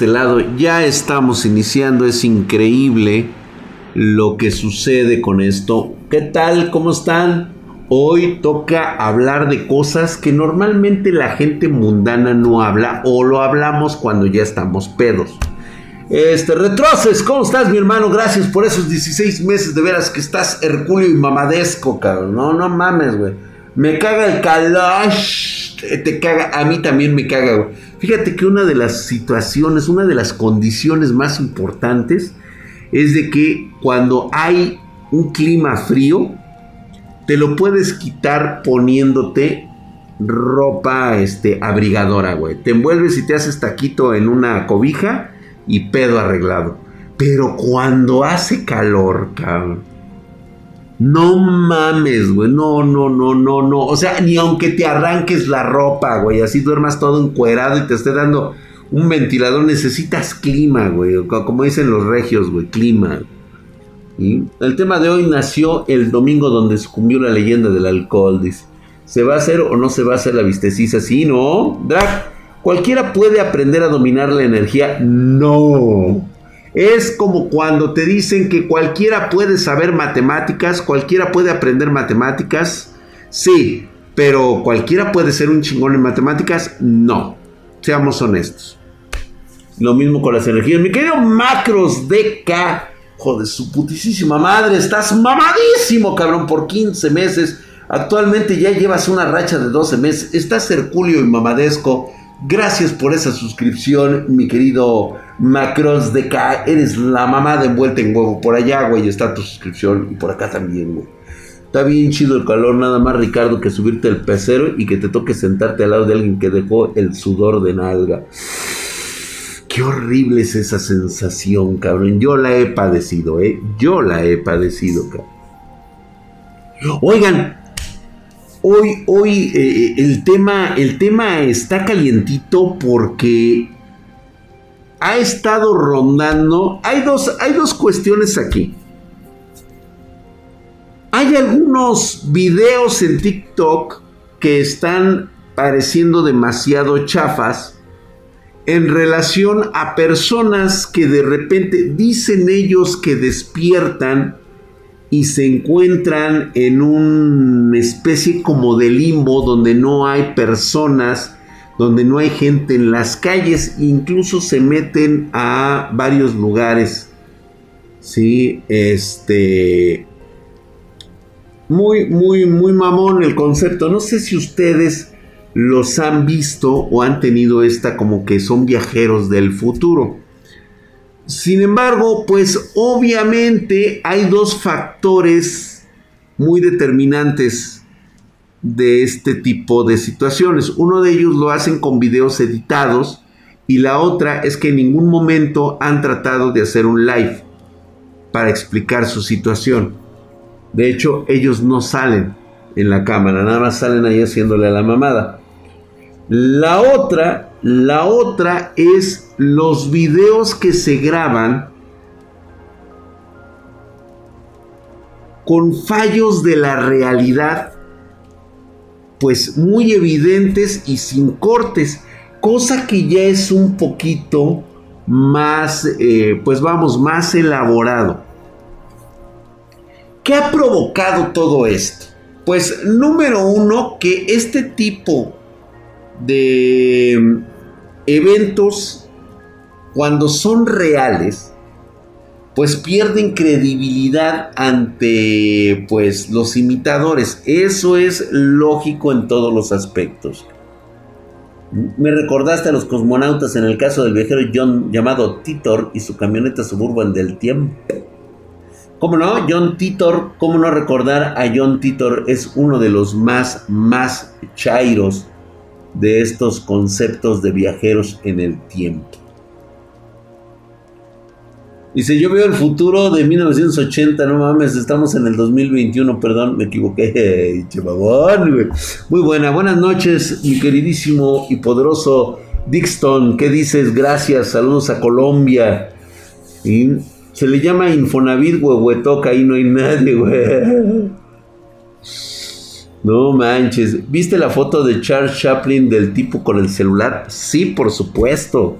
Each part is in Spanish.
este lado. Ya estamos iniciando, es increíble lo que sucede con esto. ¿Qué tal? ¿Cómo están? Hoy toca hablar de cosas que normalmente la gente mundana no habla o lo hablamos cuando ya estamos pedos. Este, Retroces, ¿cómo estás, mi hermano? Gracias por esos 16 meses de veras que estás hercúleo y mamadesco, cabrón. No, no mames, güey. Me caga el calash. Te caga, a mí también me caga, güey. Fíjate que una de las situaciones, una de las condiciones más importantes es de que cuando hay un clima frío, te lo puedes quitar poniéndote ropa este, abrigadora, güey. Te envuelves y te haces taquito en una cobija y pedo arreglado. Pero cuando hace calor, cabrón. No mames, güey. No, no, no, no, no. O sea, ni aunque te arranques la ropa, güey. Así duermas todo encuerado y te esté dando un ventilador. Necesitas clima, güey. Como dicen los regios, güey. Clima. El tema de hoy nació el domingo donde sucumbió la leyenda del alcohol, dice. ¿Se va a hacer o no se va a hacer la vistecisa? Sí, ¿no? Drag, ¿cualquiera puede aprender a dominar la energía? No. Es como cuando te dicen que cualquiera puede saber matemáticas, cualquiera puede aprender matemáticas. Sí, pero cualquiera puede ser un chingón en matemáticas. No. Seamos honestos. Lo mismo con las energías. Mi querido Macros DK Joder, su putísima madre, estás mamadísimo, cabrón, por 15 meses. Actualmente ya llevas una racha de 12 meses. Estás hercúleo y mamadesco. Gracias por esa suscripción, mi querido Macros de K. Eres la mamá de envuelta en huevo. Por allá, güey, está tu suscripción. Y por acá también, güey. Está bien chido el calor, nada más, Ricardo, que subirte el pecero y que te toque sentarte al lado de alguien que dejó el sudor de nalga. Qué horrible es esa sensación, cabrón. Yo la he padecido, ¿eh? Yo la he padecido, cabrón. Oigan, hoy, hoy eh, el, tema, el tema está calientito porque ha estado rondando. Hay dos, hay dos cuestiones aquí. Hay algunos videos en TikTok que están pareciendo demasiado chafas en relación a personas que de repente dicen ellos que despiertan y se encuentran en una especie como de limbo donde no hay personas, donde no hay gente en las calles, incluso se meten a varios lugares. Sí, este muy muy muy mamón el concepto. No sé si ustedes los han visto o han tenido esta como que son viajeros del futuro. Sin embargo, pues obviamente hay dos factores muy determinantes de este tipo de situaciones. Uno de ellos lo hacen con videos editados y la otra es que en ningún momento han tratado de hacer un live para explicar su situación. De hecho, ellos no salen en la cámara, nada más salen ahí haciéndole a la mamada. La otra, la otra es los videos que se graban con fallos de la realidad, pues muy evidentes y sin cortes, cosa que ya es un poquito más, eh, pues vamos, más elaborado. ¿Qué ha provocado todo esto? Pues número uno, que este tipo de eventos cuando son reales pues pierden credibilidad ante pues los imitadores eso es lógico en todos los aspectos me recordaste a los cosmonautas en el caso del viajero John llamado Titor y su camioneta suburban del tiempo ¿Cómo no? John Titor, ¿cómo no recordar a John Titor? Es uno de los más, más chairos de estos conceptos de viajeros en el tiempo. Dice, yo veo el futuro de 1980, no mames, estamos en el 2021, perdón, me equivoqué, Muy buena, buenas noches, mi queridísimo y poderoso Dixon, ¿qué dices? Gracias, saludos a Colombia. Y se le llama Infonavit, huehuetoca, ahí no hay nadie, güey. No manches. ¿Viste la foto de Charles Chaplin del tipo con el celular? Sí, por supuesto.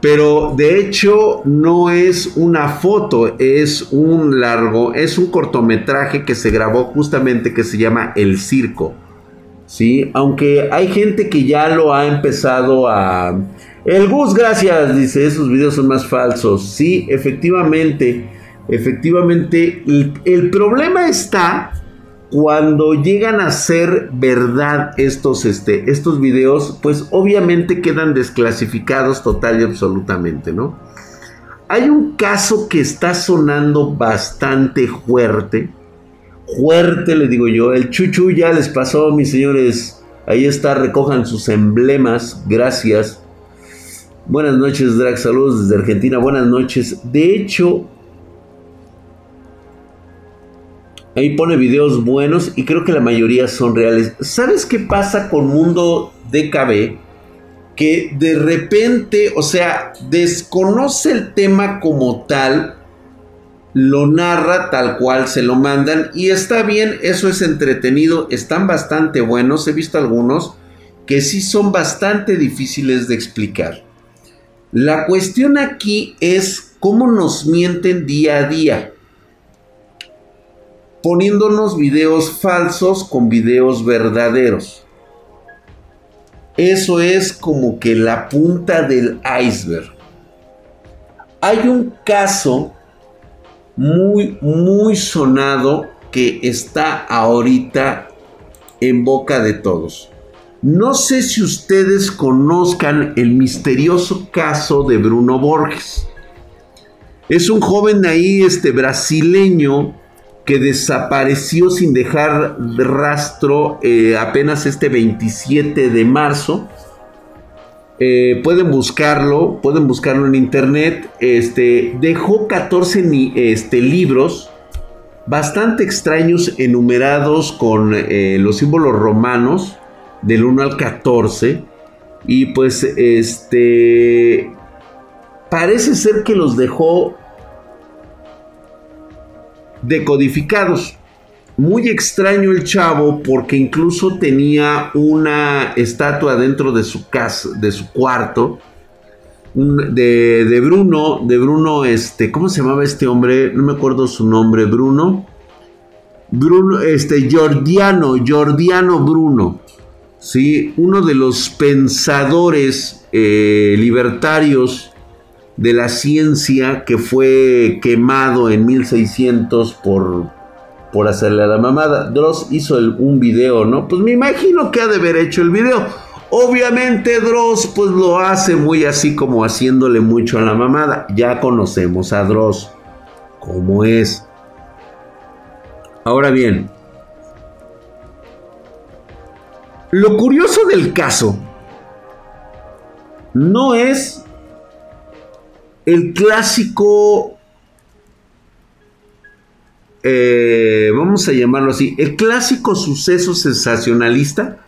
Pero de hecho no es una foto, es un largo, es un cortometraje que se grabó justamente que se llama El Circo. ¿Sí? Aunque hay gente que ya lo ha empezado a... El Gus, gracias, dice, esos videos son más falsos. Sí, efectivamente, efectivamente, el problema está cuando llegan a ser verdad estos, este, estos videos, pues obviamente quedan desclasificados total y absolutamente, ¿no? Hay un caso que está sonando bastante fuerte. Fuerte, le digo yo. El chuchu ya les pasó, mis señores. Ahí está, recojan sus emblemas. Gracias. Buenas noches, Drag. Saludos desde Argentina. Buenas noches. De hecho, Ahí pone videos buenos y creo que la mayoría son reales. ¿Sabes qué pasa con Mundo DKB? Que de repente, o sea, desconoce el tema como tal, lo narra tal cual se lo mandan y está bien, eso es entretenido, están bastante buenos, he visto algunos que sí son bastante difíciles de explicar. La cuestión aquí es cómo nos mienten día a día poniéndonos videos falsos con videos verdaderos. Eso es como que la punta del iceberg. Hay un caso muy, muy sonado que está ahorita en boca de todos. No sé si ustedes conozcan el misterioso caso de Bruno Borges. Es un joven ahí, este brasileño, que desapareció sin dejar rastro eh, apenas este 27 de marzo. Eh, pueden buscarlo, pueden buscarlo en internet. Este, dejó 14 este, libros bastante extraños enumerados con eh, los símbolos romanos del 1 al 14. Y pues este parece ser que los dejó decodificados. Muy extraño el chavo porque incluso tenía una estatua dentro de su casa, de su cuarto, de, de, Bruno, de Bruno, este, ¿cómo se llamaba este hombre? No me acuerdo su nombre, Bruno. Bruno, este, Jordiano, Jordiano Bruno, ¿sí? Uno de los pensadores eh, libertarios de la ciencia que fue quemado en 1600 por, por hacerle a la mamada. Dross hizo un video, ¿no? Pues me imagino que ha de haber hecho el video. Obviamente Dross pues lo hace muy así como haciéndole mucho a la mamada. Ya conocemos a Dross como es. Ahora bien, lo curioso del caso no es el clásico, eh, vamos a llamarlo así, el clásico suceso sensacionalista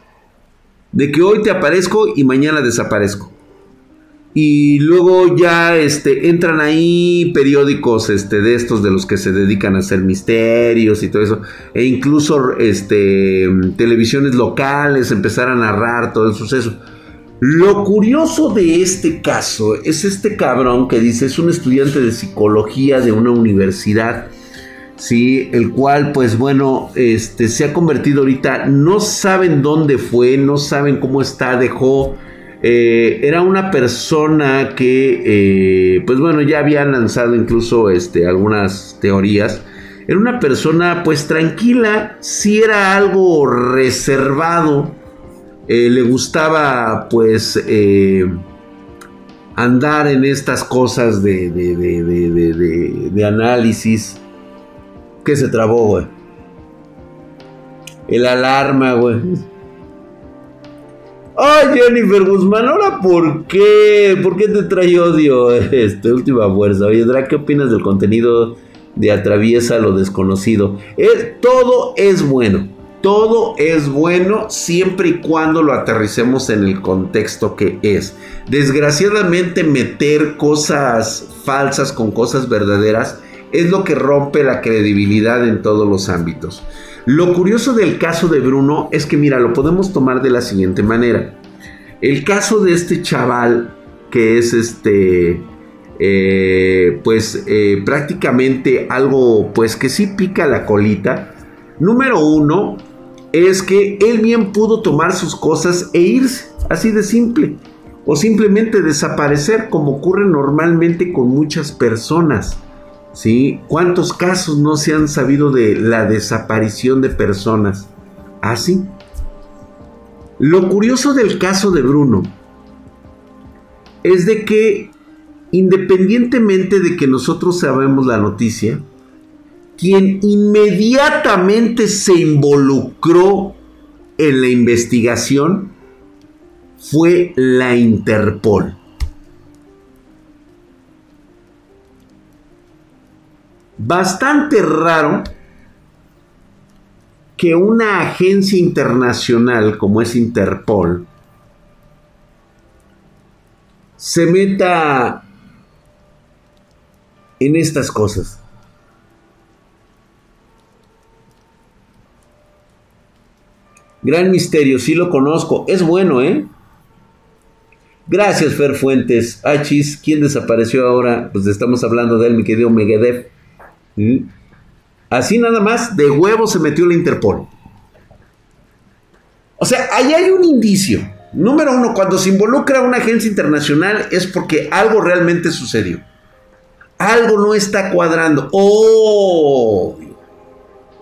de que hoy te aparezco y mañana desaparezco. Y luego ya este, entran ahí periódicos este, de estos de los que se dedican a hacer misterios y todo eso. E incluso este, televisiones locales empezar a narrar todo el suceso. Lo curioso de este caso es este cabrón que dice es un estudiante de psicología de una universidad, sí, el cual pues bueno, este se ha convertido ahorita, no saben dónde fue, no saben cómo está, dejó, eh, era una persona que eh, pues bueno ya había lanzado incluso este algunas teorías. Era una persona pues tranquila, si era algo reservado, eh, le gustaba pues eh, andar en estas cosas de, de, análisis. Que se trabó, güey. El alarma, güey. Ay, Jennifer Guzmán, ¿ahora por qué? ¿Por qué te trae odio este última fuerza? Oye, Dra, ¿qué opinas del contenido de Atraviesa lo desconocido? Eh, todo es bueno. Todo es bueno siempre y cuando lo aterricemos en el contexto que es. Desgraciadamente meter cosas falsas con cosas verdaderas es lo que rompe la credibilidad en todos los ámbitos. Lo curioso del caso de Bruno es que mira, lo podemos tomar de la siguiente manera. El caso de este chaval que es este, eh, pues eh, prácticamente algo, pues que sí pica la colita. Número uno es que él bien pudo tomar sus cosas e irse, así de simple. O simplemente desaparecer como ocurre normalmente con muchas personas. ¿Sí? ¿Cuántos casos no se han sabido de la desaparición de personas? Así. ¿Ah, Lo curioso del caso de Bruno es de que independientemente de que nosotros sabemos la noticia, quien inmediatamente se involucró en la investigación fue la Interpol. Bastante raro que una agencia internacional como es Interpol se meta en estas cosas. Gran misterio, sí lo conozco. Es bueno, ¿eh? Gracias, Fer Fuentes. Achis, ¿quién desapareció ahora? Pues estamos hablando de él, mi querido Megadev. ¿Mm? Así nada más, de huevo se metió la Interpol. O sea, ahí hay un indicio. Número uno, cuando se involucra una agencia internacional es porque algo realmente sucedió. Algo no está cuadrando. ¡Oh!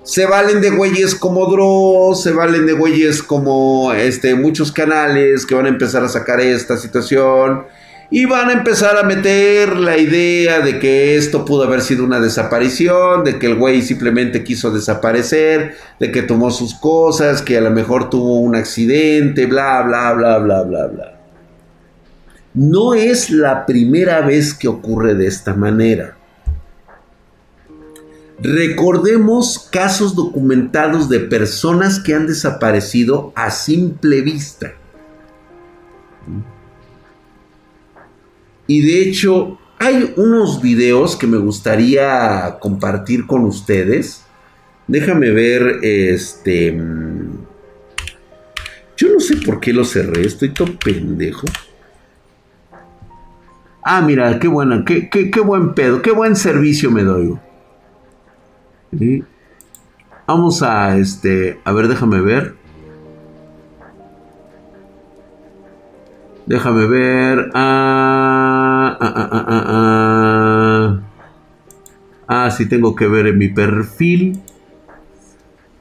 Se valen de güeyes como Dross, se valen de güeyes como este, muchos canales que van a empezar a sacar esta situación y van a empezar a meter la idea de que esto pudo haber sido una desaparición, de que el güey simplemente quiso desaparecer, de que tomó sus cosas, que a lo mejor tuvo un accidente, bla, bla, bla, bla, bla, bla. No es la primera vez que ocurre de esta manera. Recordemos casos documentados de personas que han desaparecido a simple vista. Y de hecho, hay unos videos que me gustaría compartir con ustedes. Déjame ver, este... Mm, yo no sé por qué lo cerré, estoy todo pendejo. Ah, mira, qué buena, qué, qué, buen pedo, qué buen servicio me doy. Vamos a, este, a ver, déjame ver. Déjame ver. Ah, ah, ah, ah, ah, ah. sí tengo que ver en mi perfil.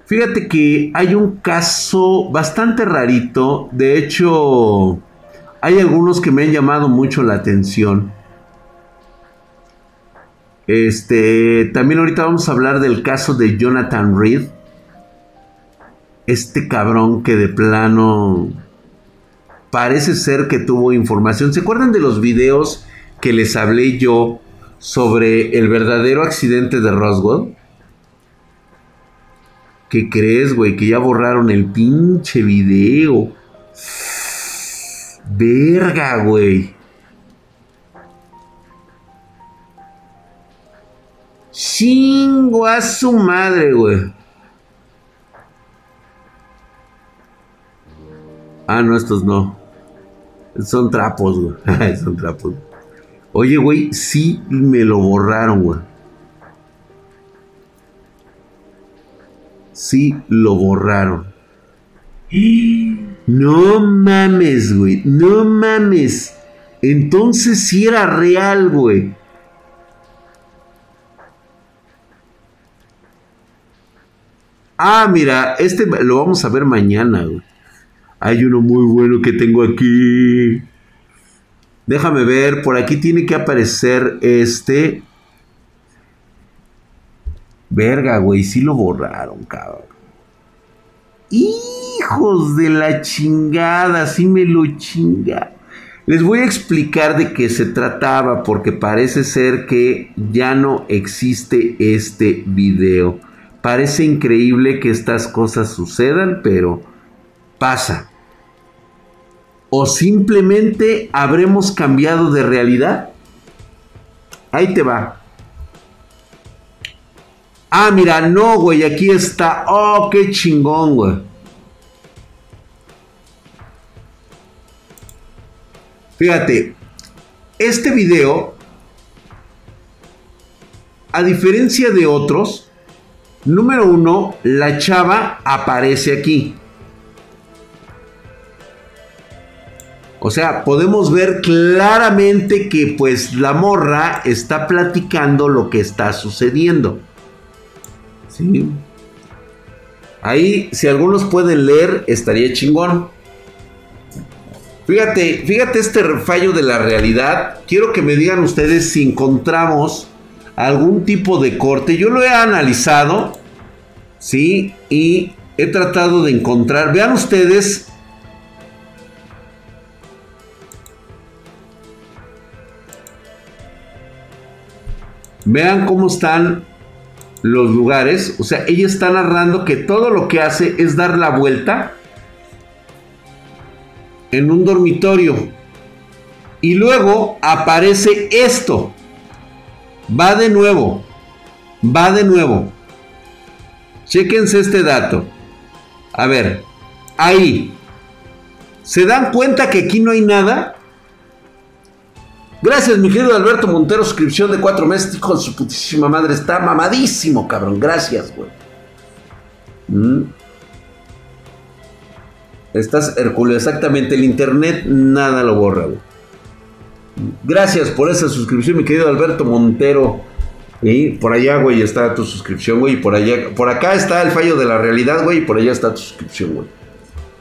Fíjate que hay un caso bastante rarito. De hecho, hay algunos que me han llamado mucho la atención. Este, también ahorita vamos a hablar del caso de Jonathan Reed. Este cabrón que de plano parece ser que tuvo información. ¿Se acuerdan de los videos que les hablé yo sobre el verdadero accidente de Roswell? ¿Qué crees, güey? Que ya borraron el pinche video. Verga, güey. Chingo a su madre, güey. Ah, no, estos no. Son trapos, güey. Son trapos. Oye, güey, sí me lo borraron, güey. Sí lo borraron. No mames, güey. No mames. Entonces sí era real, güey. Ah, mira, este lo vamos a ver mañana. Hay uno muy bueno que tengo aquí. Déjame ver, por aquí tiene que aparecer este. Verga, güey, sí lo borraron, cabrón. Hijos de la chingada, sí me lo chinga. Les voy a explicar de qué se trataba porque parece ser que ya no existe este video. Parece increíble que estas cosas sucedan, pero pasa? ¿O simplemente habremos cambiado de realidad? Ahí te va. Ah, mira, no, güey, aquí está. Oh, qué chingón, güey. Fíjate, este video, a diferencia de otros, número uno, la chava aparece aquí. O sea, podemos ver claramente que pues la morra está platicando lo que está sucediendo. ¿Sí? Ahí, si algunos pueden leer, estaría chingón. Fíjate, fíjate este fallo de la realidad. Quiero que me digan ustedes si encontramos algún tipo de corte. Yo lo he analizado, ¿sí? Y he tratado de encontrar. Vean ustedes. Vean cómo están los lugares. O sea, ella está narrando que todo lo que hace es dar la vuelta en un dormitorio. Y luego aparece esto. Va de nuevo. Va de nuevo. Chequense este dato. A ver, ahí. ¿Se dan cuenta que aquí no hay nada? Gracias, mi querido Alberto Montero, suscripción de cuatro meses. Hijo de su putísima madre, está mamadísimo, cabrón. Gracias, güey. Mm. Estás Hércules, exactamente. El internet nada lo borra, güey. Gracias por esa suscripción, mi querido Alberto Montero. Y por allá, güey, está tu suscripción, güey. Por allá, por acá está el fallo de la realidad, güey. Y por allá está tu suscripción, güey.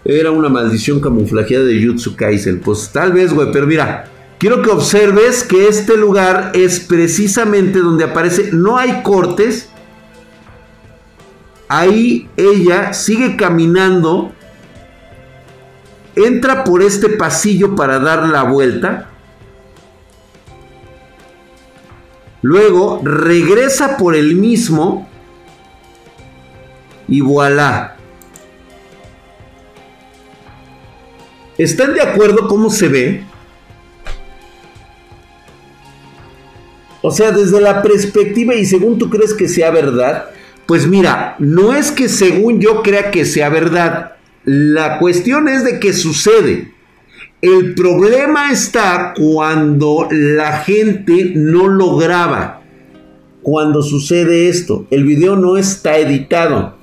Era una maldición camuflajeada de Jutsu Kaisen. Pues tal vez, güey, pero mira. Quiero que observes que este lugar es precisamente donde aparece. No hay cortes. Ahí ella sigue caminando. Entra por este pasillo para dar la vuelta Luego regresa por el mismo y voilà. ¿Están de acuerdo cómo se ve? O sea, desde la perspectiva y según tú crees que sea verdad, pues mira, no es que según yo crea que sea verdad. La cuestión es de que sucede. El problema está cuando la gente no lo graba. Cuando sucede esto, el video no está editado.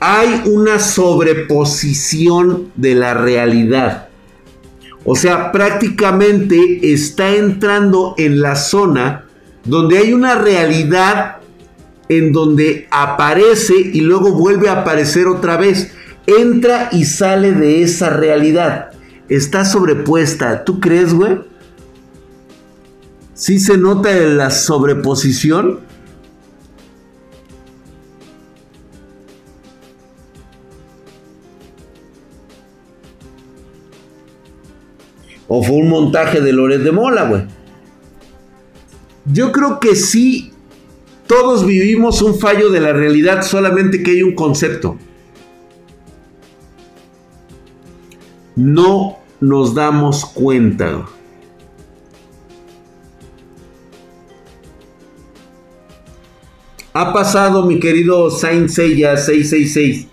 Hay una sobreposición de la realidad. O sea, prácticamente está entrando en la zona donde hay una realidad en donde aparece y luego vuelve a aparecer otra vez entra y sale de esa realidad. Está sobrepuesta. ¿Tú crees, güey? ¿Sí se nota la sobreposición? ¿O fue un montaje de Loret de Mola, güey? Yo creo que sí, todos vivimos un fallo de la realidad, solamente que hay un concepto. No nos damos cuenta. Ha pasado, mi querido Saint Seiya 666.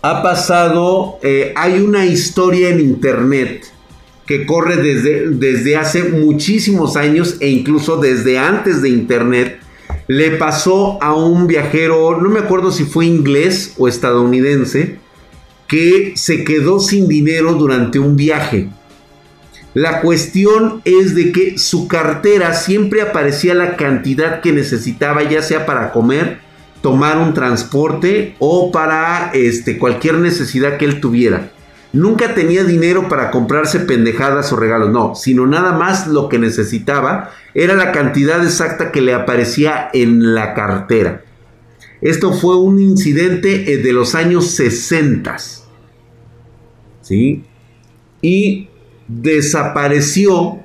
Ha pasado, eh, hay una historia en internet que corre desde, desde hace muchísimos años e incluso desde antes de internet. Le pasó a un viajero, no me acuerdo si fue inglés o estadounidense, que se quedó sin dinero durante un viaje. La cuestión es de que su cartera siempre aparecía la cantidad que necesitaba, ya sea para comer, tomar un transporte o para este, cualquier necesidad que él tuviera. Nunca tenía dinero para comprarse pendejadas o regalos, no, sino nada más lo que necesitaba era la cantidad exacta que le aparecía en la cartera. Esto fue un incidente eh, de los años 60. ¿sí? Y desapareció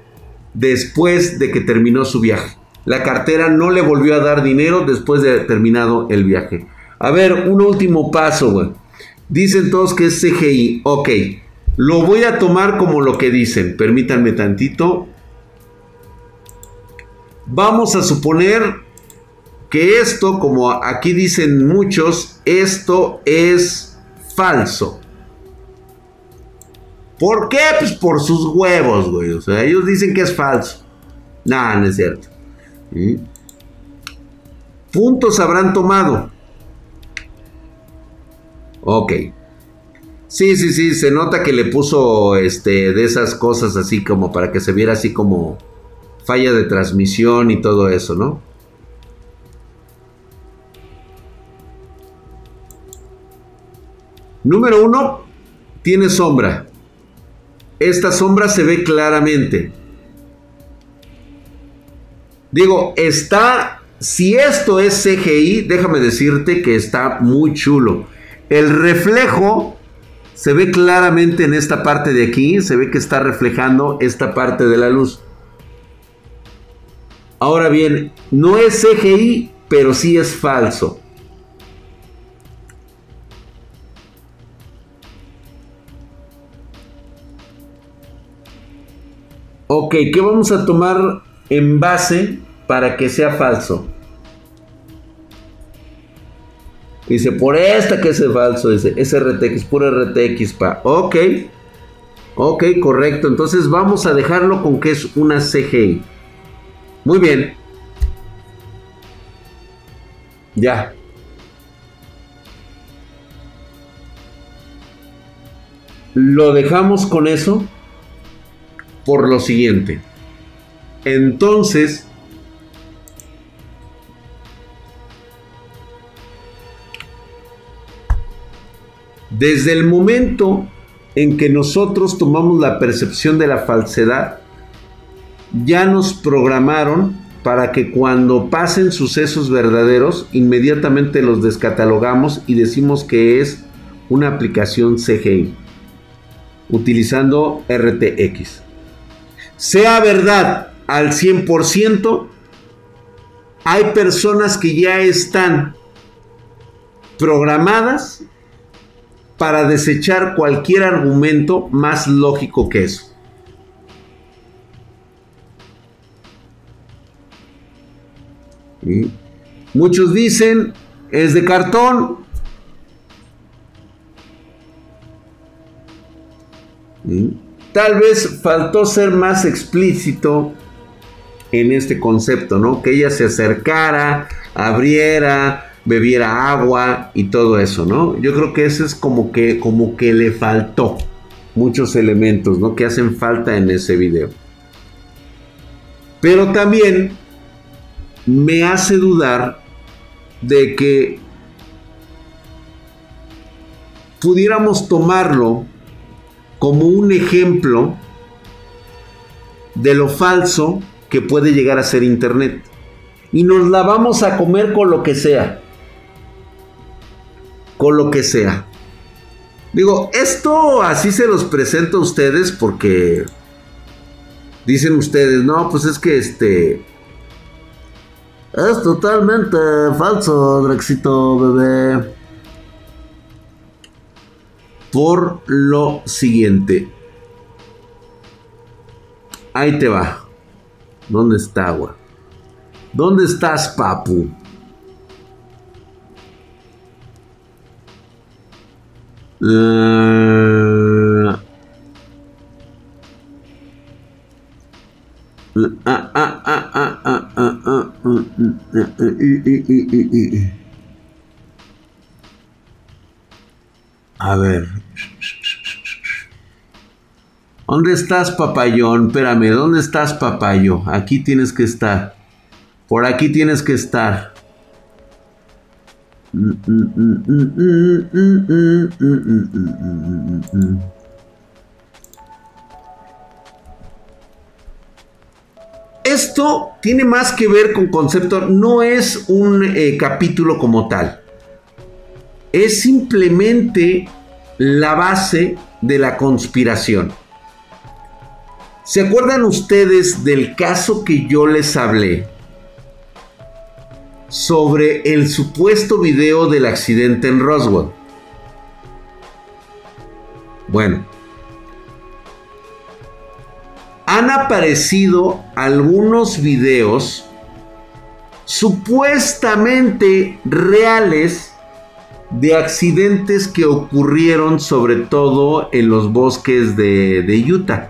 después de que terminó su viaje. La cartera no le volvió a dar dinero después de terminado el viaje. A ver, un último paso. Dicen todos que es CGI. Ok, lo voy a tomar como lo que dicen. Permítanme tantito. Vamos a suponer que esto, como aquí dicen muchos, esto es falso. ¿Por qué? Pues por sus huevos, güey. O sea, ellos dicen que es falso. Nah, no es cierto. Puntos habrán tomado. Ok. Sí, sí, sí, se nota que le puso este de esas cosas así como para que se viera así como falla de transmisión y todo eso, ¿no? Número uno, tiene sombra. Esta sombra se ve claramente. Digo, está, si esto es CGI, déjame decirte que está muy chulo. El reflejo se ve claramente en esta parte de aquí, se ve que está reflejando esta parte de la luz. Ahora bien, no es CGI, pero sí es falso. Ok, ¿qué vamos a tomar en base para que sea falso? Dice, por esta que es falso, dice, es RTX, puro RTX, pa. Ok, ok, correcto. Entonces vamos a dejarlo con que es una CGI. Muy bien. Ya. Lo dejamos con eso por lo siguiente. Entonces, desde el momento en que nosotros tomamos la percepción de la falsedad, ya nos programaron para que cuando pasen sucesos verdaderos, inmediatamente los descatalogamos y decimos que es una aplicación CGI, utilizando RTX sea verdad al 100%, hay personas que ya están programadas para desechar cualquier argumento más lógico que eso. Muchos dicen, es de cartón. Tal vez faltó ser más explícito en este concepto, ¿no? Que ella se acercara, abriera, bebiera agua y todo eso, ¿no? Yo creo que eso es como que, como que le faltó muchos elementos, ¿no? Que hacen falta en ese video. Pero también me hace dudar de que pudiéramos tomarlo como un ejemplo de lo falso que puede llegar a ser Internet. Y nos la vamos a comer con lo que sea. Con lo que sea. Digo, esto así se los presento a ustedes porque dicen ustedes, no, pues es que este... Es totalmente falso, Drexito, bebé por lo siguiente. Ahí te va. ¿Dónde está, agua? ¿Dónde estás, papu? A ver. ¿Dónde estás, papayón? Espérame, ¿dónde estás, papayo? Aquí tienes que estar. Por aquí tienes que estar. Esto tiene más que ver con concepto, no es un capítulo como tal es simplemente la base de la conspiración. ¿Se acuerdan ustedes del caso que yo les hablé? Sobre el supuesto video del accidente en Roswell. Bueno. Han aparecido algunos videos supuestamente reales de accidentes que ocurrieron sobre todo en los bosques de, Utah.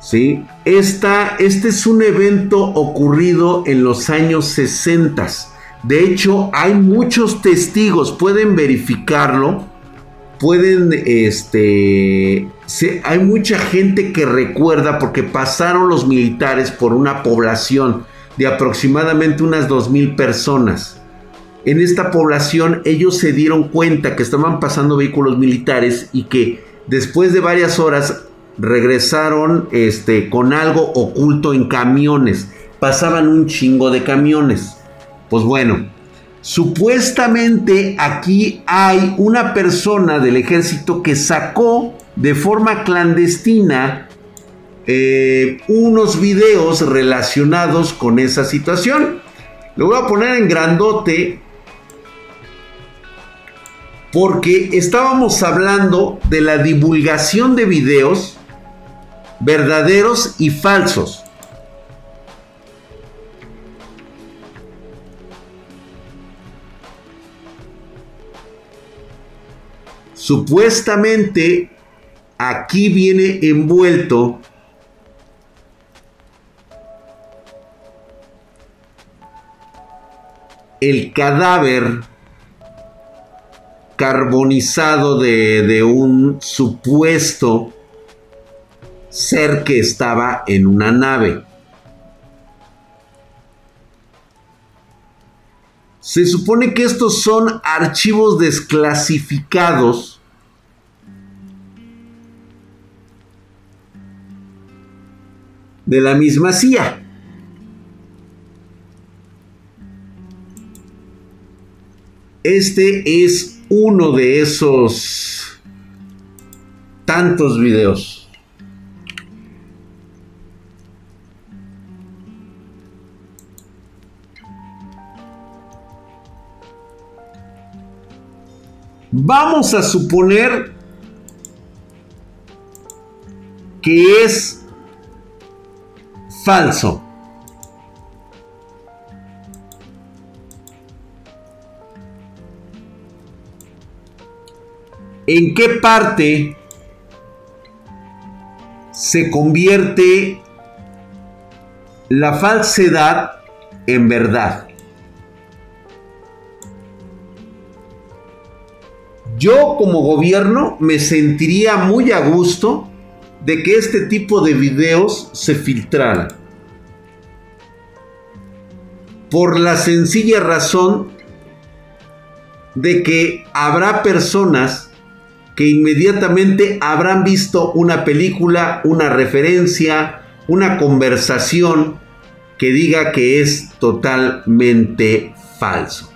¿Sí? Esta, este es un evento ocurrido en los años 60. De hecho, hay muchos testigos, pueden verificarlo. Pueden, este, hay mucha gente que recuerda porque pasaron los militares por una población de aproximadamente unas 2.000 personas. En esta población ellos se dieron cuenta que estaban pasando vehículos militares y que después de varias horas regresaron este, con algo oculto en camiones. Pasaban un chingo de camiones. Pues bueno, supuestamente aquí hay una persona del ejército que sacó de forma clandestina eh, unos videos relacionados con esa situación. Lo voy a poner en grandote porque estábamos hablando de la divulgación de videos verdaderos y falsos. Supuestamente aquí viene envuelto el cadáver carbonizado de, de un supuesto ser que estaba en una nave. Se supone que estos son archivos desclasificados de la misma CIA. Este es uno de esos tantos videos. Vamos a suponer que es falso. ¿En qué parte se convierte la falsedad en verdad? Yo como gobierno me sentiría muy a gusto de que este tipo de videos se filtraran. Por la sencilla razón de que habrá personas que inmediatamente habrán visto una película, una referencia, una conversación que diga que es totalmente falso.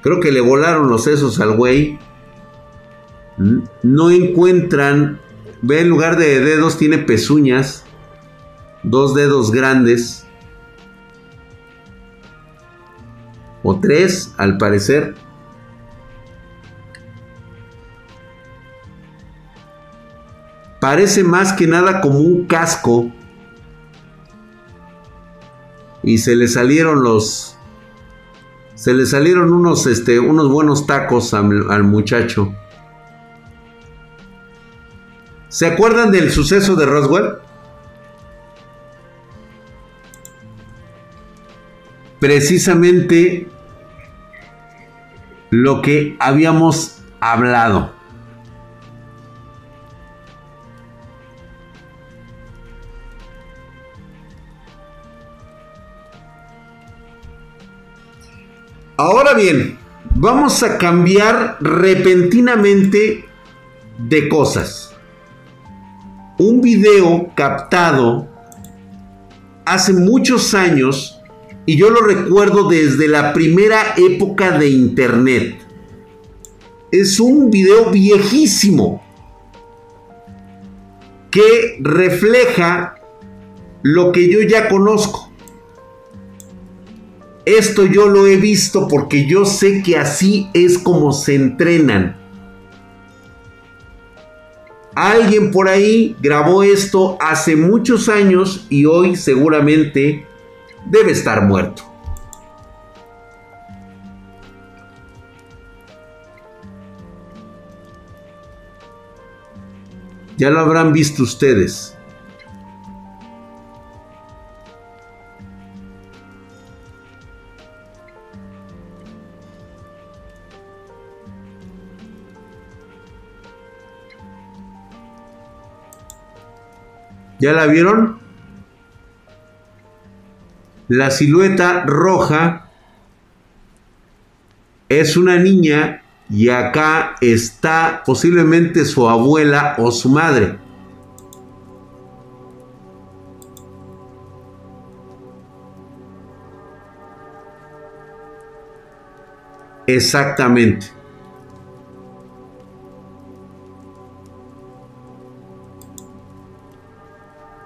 Creo que le volaron los sesos al güey. No encuentran. Ve, en lugar de dedos, tiene pezuñas. Dos dedos grandes. O tres, al parecer. Parece más que nada como un casco. Y se le salieron los, se le salieron unos, este, unos buenos tacos al, muchacho. ¿Se acuerdan del suceso de Roswell? Precisamente lo que habíamos hablado. Ahora bien, vamos a cambiar repentinamente de cosas. Un video captado hace muchos años y yo lo recuerdo desde la primera época de internet. Es un video viejísimo que refleja lo que yo ya conozco. Esto yo lo he visto porque yo sé que así es como se entrenan. Alguien por ahí grabó esto hace muchos años y hoy seguramente debe estar muerto. Ya lo habrán visto ustedes. ¿Ya la vieron? La silueta roja es una niña y acá está posiblemente su abuela o su madre. Exactamente.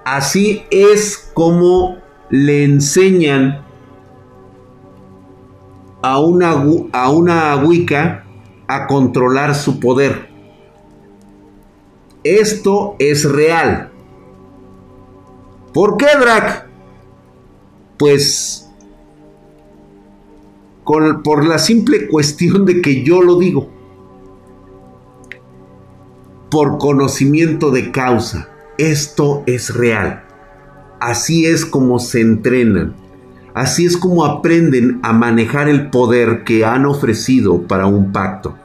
Así es como le enseñan a una, a una Wicca a controlar su poder. Esto es real. ¿Por qué, Drac? Pues por la simple cuestión de que yo lo digo. Por conocimiento de causa. Esto es real. Así es como se entrenan. Así es como aprenden a manejar el poder que han ofrecido para un pacto.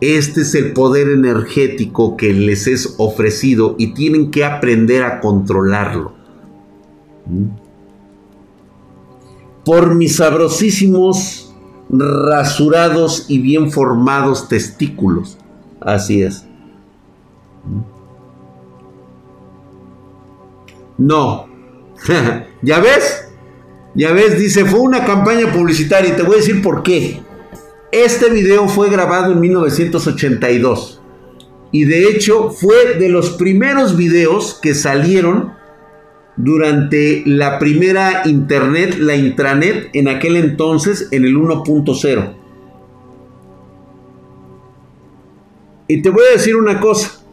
Este es el poder energético que les es ofrecido y tienen que aprender a controlarlo. Por mis sabrosísimos, rasurados y bien formados testículos. Así es. No. ¿Ya ves? Ya ves, dice, fue una campaña publicitaria y te voy a decir por qué. Este video fue grabado en 1982 y de hecho fue de los primeros videos que salieron durante la primera internet, la intranet, en aquel entonces en el 1.0. Y te voy a decir una cosa,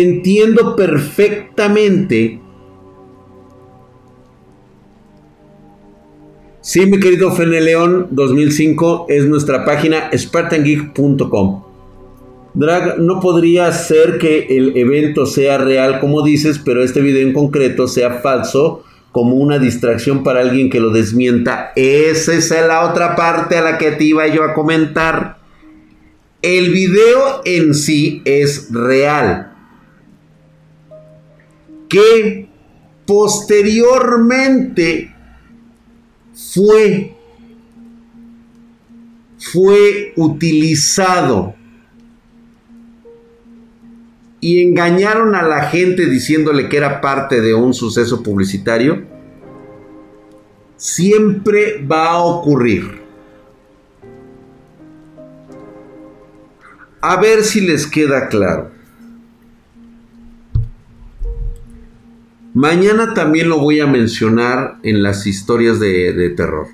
entiendo perfectamente Sí, mi querido Feneleón 2005 es nuestra página spartangeek.com. Drag, no podría ser que el evento sea real como dices, pero este video en concreto sea falso como una distracción para alguien que lo desmienta. Esa es la otra parte a la que te iba yo a comentar. El video en sí es real. Que posteriormente fue, fue utilizado y engañaron a la gente diciéndole que era parte de un suceso publicitario, siempre va a ocurrir. A ver si les queda claro. Mañana también lo voy a mencionar en las historias de, terror.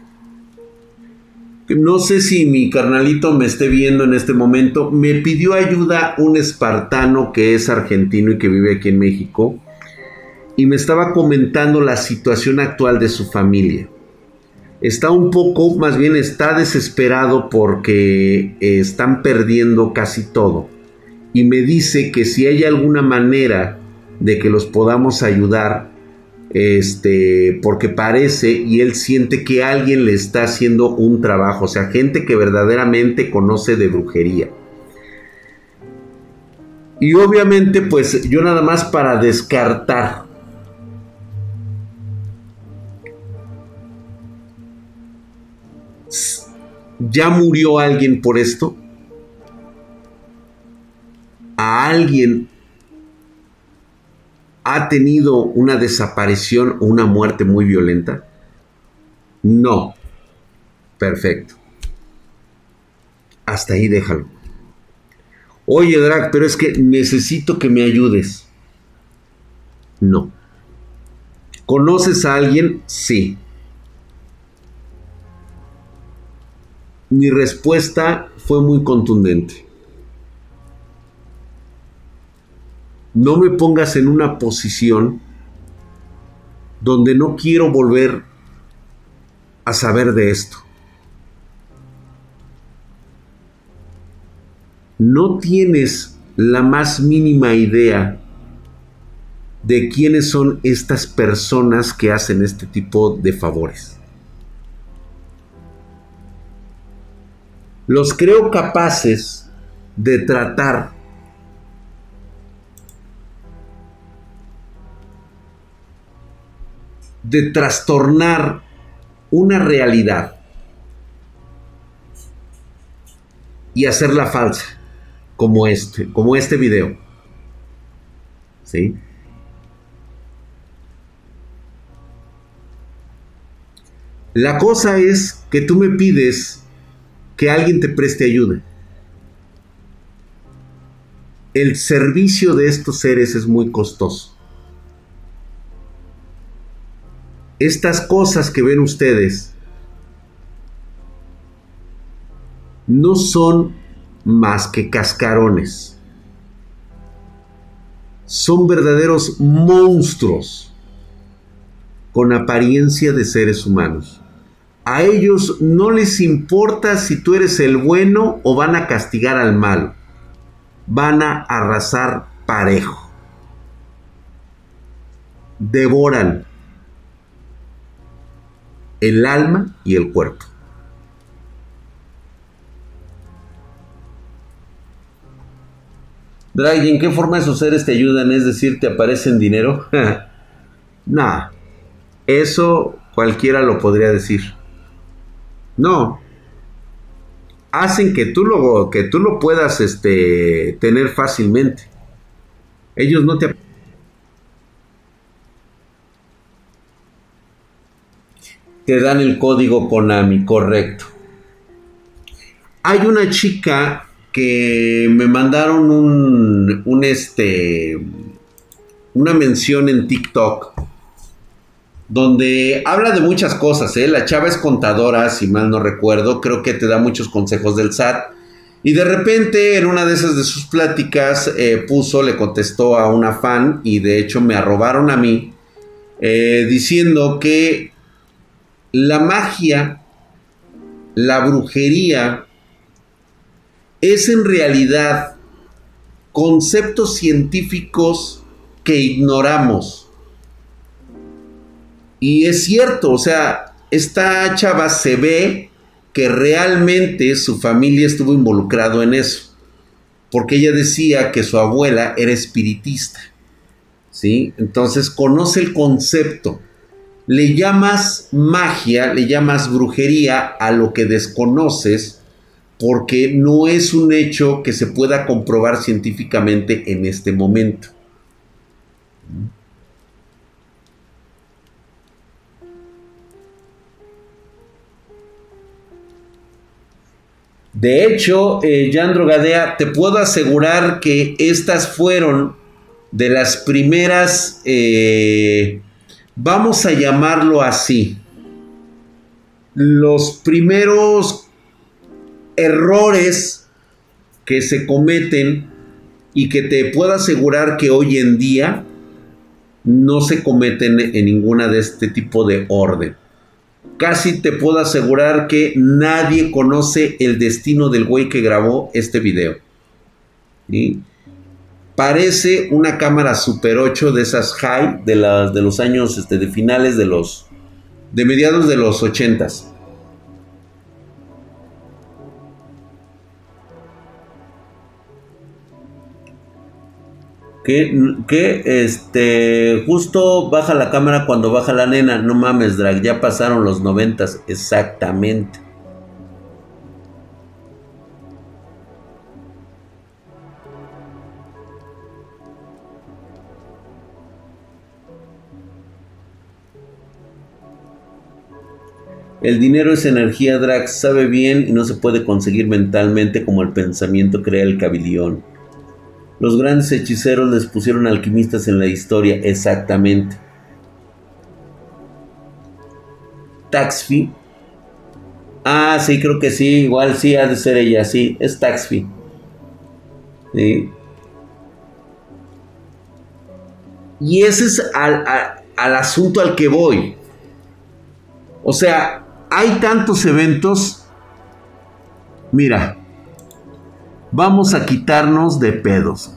No sé si mi carnalito me esté viendo en este momento. Me pidió ayuda un espartano que es argentino y que vive aquí en México. Y me estaba comentando la situación actual de su familia. Está un poco, más bien está desesperado porque eh, están perdiendo casi todo. Y me dice que si hay alguna manera de que los podamos ayudar, este, porque parece y él siente que alguien le está haciendo un trabajo, o sea, gente que verdaderamente conoce de brujería. Y obviamente, pues yo nada más para descartar. ¿Ya murió alguien por esto? ¿A alguien ha tenido una desaparición o una muerte muy violenta? No. Perfecto. Hasta ahí déjalo. Oye, Drag, pero es que necesito que me ayudes. No. ¿Conoces a alguien? Sí. Mi respuesta fue muy contundente. No me pongas en una posición donde no quiero volver a saber de esto. No tienes la más mínima idea de quiénes son estas personas que hacen este tipo de favores. Los creo capaces de tratar de trastornar una realidad y hacerla falsa, como este, como este video. ¿Sí? La cosa es que tú me pides que alguien te preste ayuda. El servicio de estos seres es muy costoso. Estas cosas que ven ustedes no son más que cascarones. Son verdaderos monstruos con apariencia de seres humanos. A ellos no les importa si tú eres el bueno o van a castigar al malo. Van a arrasar parejo. Devoran el alma y el cuerpo. Drag, ¿en qué forma esos seres te ayudan? Es decir, ¿te aparecen dinero? nah, eso cualquiera lo podría decir. No. Hacen que tú lo, que tú lo puedas este, tener fácilmente. Ellos no te... Te dan el código Konami, correcto. Hay una chica que me mandaron un, un este, una mención en TikTok donde habla de muchas cosas. ¿eh? La chava es contadora, si mal no recuerdo, creo que te da muchos consejos del SAT. Y de repente en una de esas de sus pláticas eh, puso, le contestó a una fan y de hecho me arrobaron a mí eh, diciendo que la magia, la brujería, es en realidad conceptos científicos que ignoramos y es cierto, o sea, esta chava se ve que realmente su familia estuvo involucrado en eso. Porque ella decía que su abuela era espiritista. ¿Sí? Entonces conoce el concepto. Le llamas magia, le llamas brujería a lo que desconoces porque no es un hecho que se pueda comprobar científicamente en este momento. De hecho, eh, Yandro Gadea, te puedo asegurar que estas fueron de las primeras, eh, vamos a llamarlo así, los primeros errores que se cometen y que te puedo asegurar que hoy en día no se cometen en ninguna de este tipo de orden. Casi te puedo asegurar que nadie conoce el destino del güey que grabó este video. Parece una cámara Super 8 de esas high de, las, de los años este, de finales de los de mediados de los 80s. Que, este, justo baja la cámara cuando baja la nena. No mames, drag, ya pasaron los noventas, exactamente. El dinero es energía, drag, sabe bien y no se puede conseguir mentalmente como el pensamiento crea el cabillón. Los grandes hechiceros les pusieron alquimistas en la historia, exactamente. Taxfi. Ah, sí, creo que sí, igual sí ha de ser ella, sí, es Taxfi. Sí. Y ese es al, al asunto al que voy. O sea, hay tantos eventos. Mira, Vamos a quitarnos de pedos.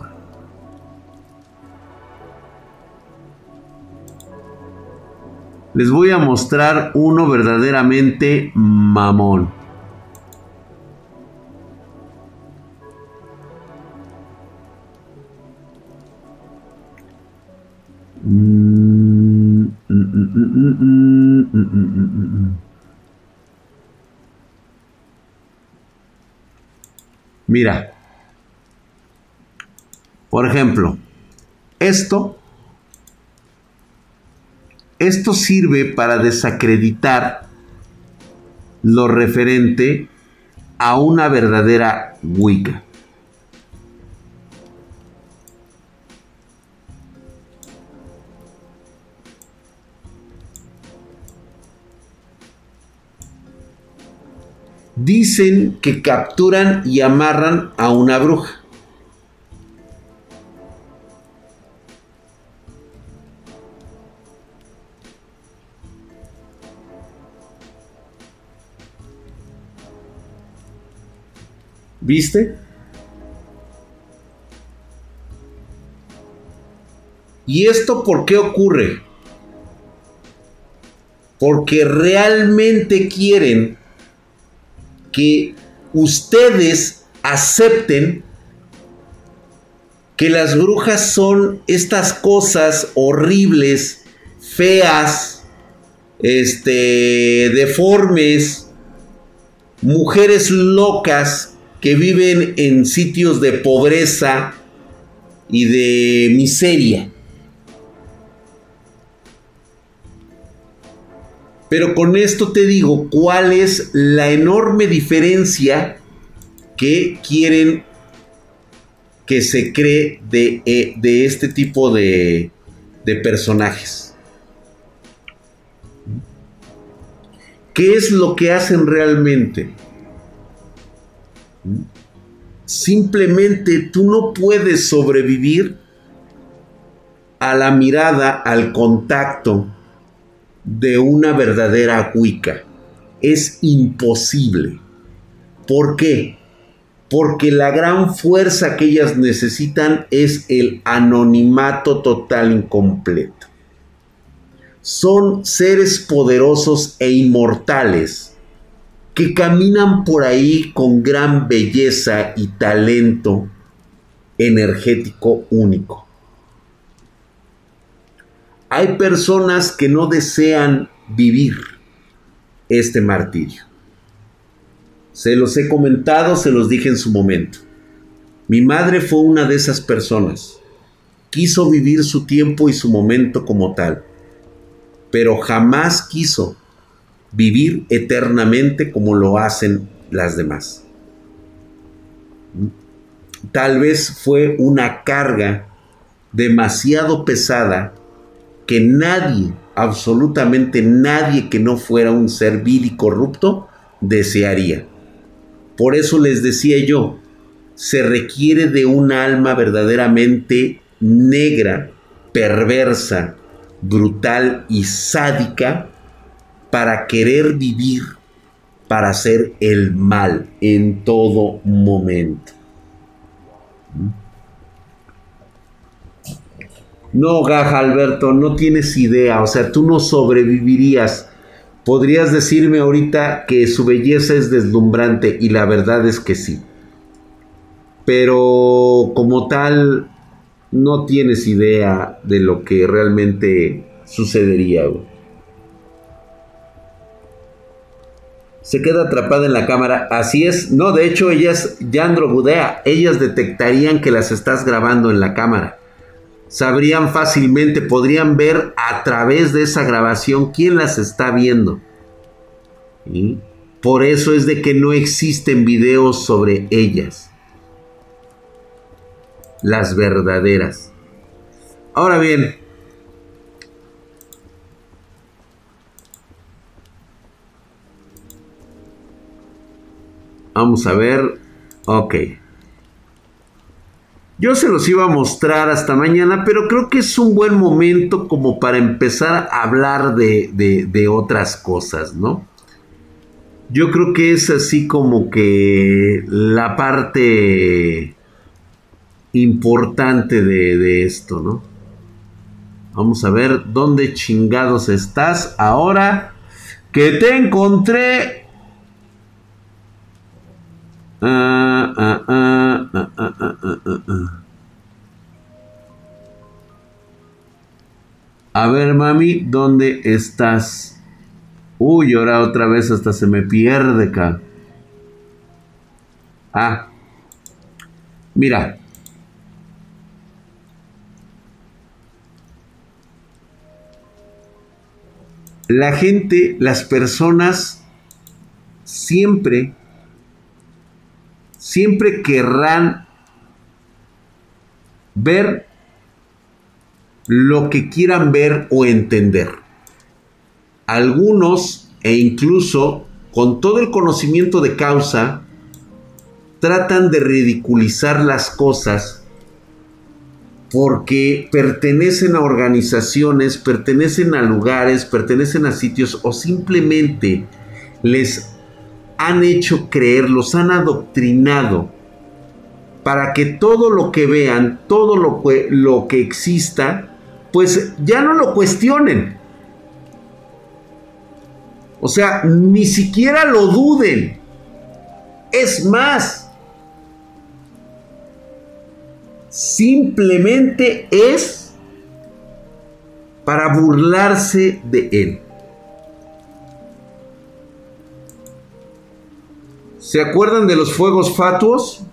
Les voy a mostrar uno verdaderamente mamón. Mira, por ejemplo, esto, esto sirve para desacreditar lo referente a una verdadera Wicca. Dicen que capturan y amarran a una bruja. ¿Viste? ¿Y esto por qué ocurre? Porque realmente quieren que ustedes acepten que las brujas son estas cosas horribles, feas, este, deformes, mujeres locas que viven en sitios de pobreza y de miseria. Pero con esto te digo cuál es la enorme diferencia que quieren que se cree de, eh, este tipo de, de personajes. ¿Qué es lo que hacen realmente? Simplemente tú no puedes sobrevivir a la mirada, al contacto, de una verdadera Wicca. Es imposible. ¿Por qué? Porque la gran fuerza que ellas necesitan es el anonimato total incompleto. Son seres poderosos e inmortales que caminan por ahí con gran belleza y talento energético único. Hay personas que no desean vivir este martirio. Se los he comentado, se los dije en su momento. Mi madre fue una de esas personas. Quiso vivir su tiempo y su momento como tal, pero jamás quiso vivir eternamente como lo hacen las demás. Tal vez fue una carga demasiado pesada que nadie, absolutamente nadie que no fuera un ser vil y corrupto, desearía. Por eso les decía yo, se requiere de un alma verdaderamente negra, perversa, brutal y sádica para querer vivir, para hacer el mal en todo momento. No, Gaja Alberto, no tienes idea, o sea, tú no sobrevivirías. Podrías decirme ahorita que su belleza es deslumbrante y la verdad es que sí. Pero como tal, no tienes idea de lo que realmente sucedería. Se queda atrapada en la cámara. Así es. No, de hecho, ellas, Yandro Budea, ellas detectarían que las estás grabando en la cámara sabrían fácilmente, podrían ver a través de esa grabación quién las está viendo. Por eso es de que no existen videos sobre ellas. Las verdaderas. Ahora bien, vamos a ver. Ok. Yo se los iba a mostrar hasta mañana, pero creo que es un buen momento como para empezar a hablar de, otras cosas, ¿no? Yo creo que es así como que la parte importante de, de esto, ¿no? Vamos a ver dónde chingados estás ahora que te encontré. A ver, mami, ¿dónde estás? Uy, ahora otra vez hasta se me pierde acá. Ah. Mira, la gente, las personas, siempre, siempre querrán ver lo que quieran ver o entender. Algunos, e incluso con todo el conocimiento de causa, tratan de ridiculizar las cosas porque pertenecen a organizaciones, pertenecen a lugares, pertenecen a sitios o simplemente les han hecho creer, los han adoctrinado para que todo lo que vean, todo lo que, lo que exista, pues ya no lo cuestionen. O sea, ni siquiera lo duden. Es más, simplemente es para burlarse de él. ¿Se acuerdan de los fuegos fatuos?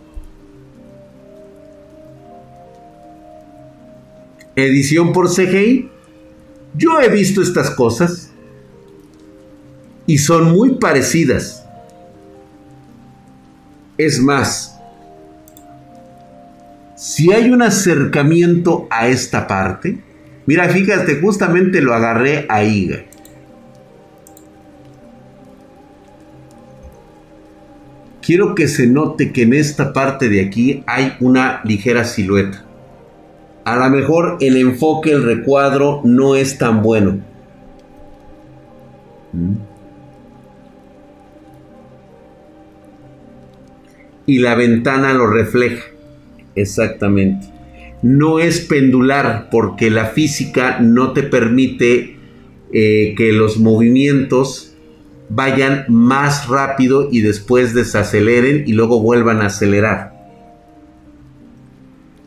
Edición por CGI. Yo he visto estas cosas y son muy parecidas. Es más, si hay un acercamiento a esta parte, mira, fíjate, justamente lo agarré ahí. Quiero que se note que en esta parte de aquí hay una ligera silueta. A lo mejor el enfoque, el recuadro no es tan bueno. ¿Mm? Y la ventana lo refleja. Exactamente. No es pendular porque la física no te permite eh, que los movimientos vayan más rápido y después desaceleren y luego vuelvan a acelerar.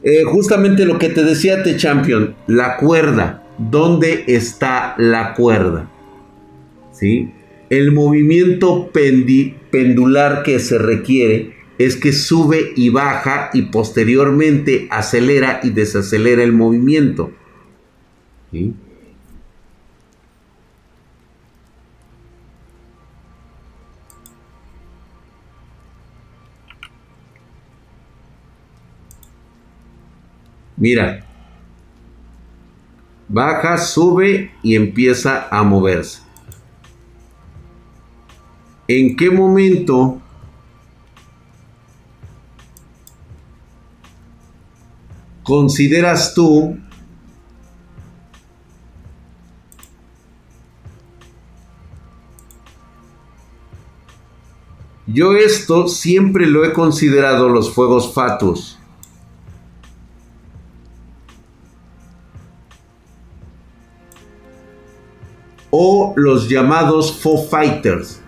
Eh, justamente lo que te decía Te Champion, la cuerda. ¿Dónde está la cuerda? ¿Sí? El movimiento pendular que se requiere es que sube y baja y posteriormente acelera y desacelera el movimiento. Mira, baja, sube y empieza a moverse. ¿En qué momento ¿Consideras tú Yo esto siempre lo he considerado los fuegos fatuos. O los llamados Foo Fighters.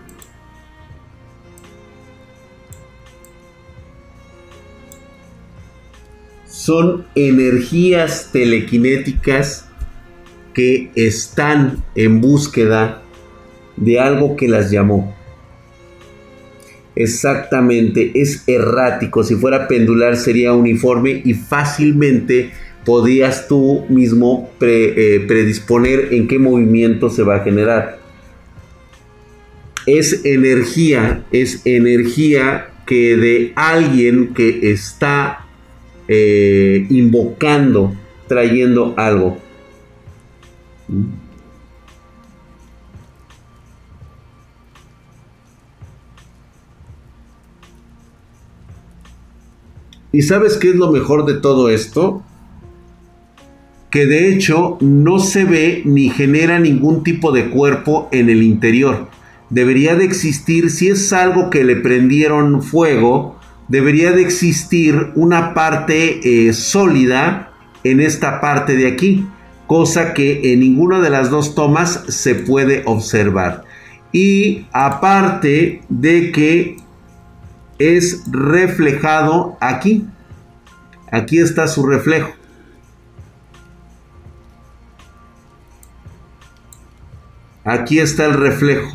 son energías telequinéticas que están en búsqueda de algo que las llamó. Exactamente, es errático. Si fuera pendular sería uniforme y fácilmente podías tú mismo eh, predisponer en qué movimiento se va a generar. Es energía, es energía que de alguien que está eh, invocando, trayendo algo. ¿Y sabes qué es lo mejor de todo esto? Que de hecho no se ve ni genera ningún tipo de cuerpo en el interior. debería de existir, si es algo que le prendieron fuego, debería de existir una parte eh, sólida en esta parte de aquí, cosa que en ninguna de las dos tomas se puede observar. Y aparte de que es reflejado aquí, aquí está su reflejo. Aquí está el reflejo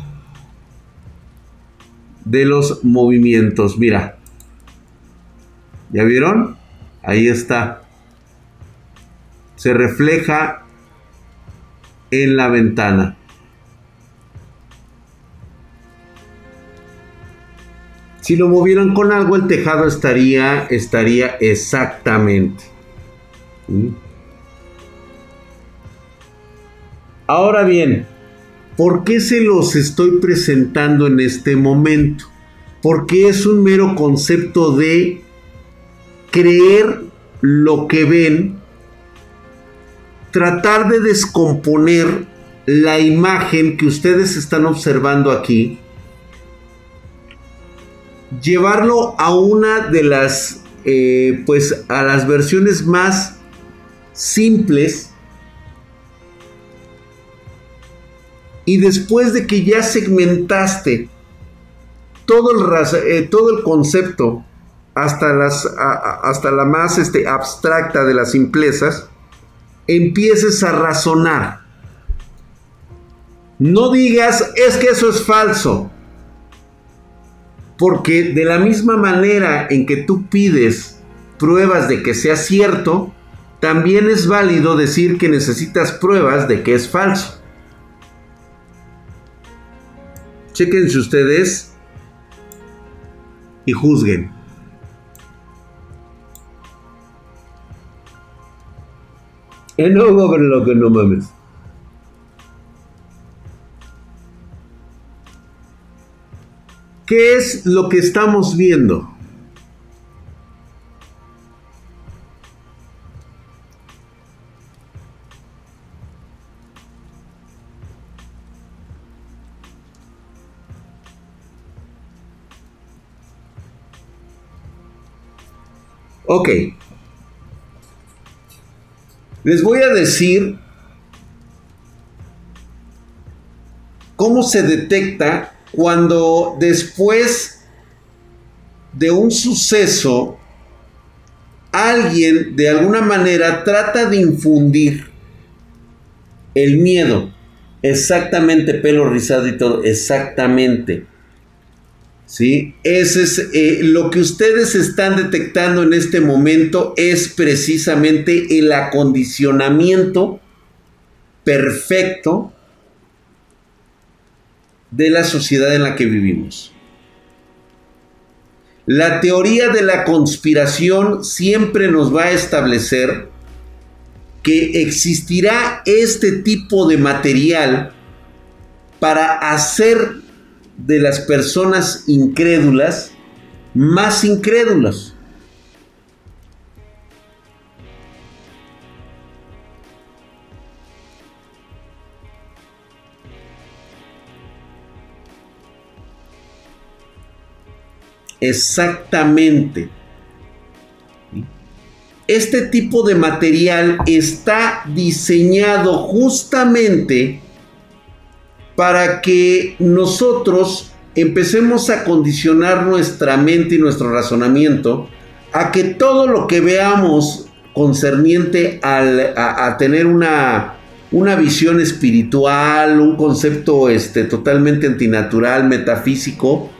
de los movimientos. Mira. ¿Ya vieron? Ahí está. Se refleja en la ventana. Si lo movieran con algo, el tejado estaría, estaría exactamente. ¿Mm? Ahora bien, ¿Por qué se los estoy presentando en este momento? Porque es un mero concepto de creer lo que ven, tratar de descomponer la imagen que ustedes están observando aquí, llevarlo a una de las, eh, pues a las versiones más simples Y después de que ya segmentaste todo el, eh, todo el concepto hasta, las, hasta la más este, abstracta de las simplezas, empieces a razonar. No digas, es que eso es falso. Porque de la misma manera en que tú pides pruebas de que sea cierto, también es válido decir que necesitas pruebas de que es falso. Chequense ustedes y juzguen. Eh, no, lo que no mames. ¿Qué es lo que estamos viendo? Ok. Les voy a decir cómo se detecta cuando después de un suceso alguien de alguna manera trata de infundir el miedo. Exactamente, pelo rizado y todo, exactamente. ¿Sí? Ese es eh, lo que ustedes están detectando en este momento es precisamente el acondicionamiento perfecto de la sociedad en la que vivimos. La teoría de la conspiración siempre nos va a establecer que existirá este tipo de material para hacer de las personas incrédulas más incrédulas. Exactamente. Este tipo de material está diseñado justamente para que nosotros empecemos a condicionar nuestra mente y nuestro razonamiento a que todo lo que veamos concerniente a, tener una, una visión espiritual, un concepto este, totalmente antinatural, metafísico,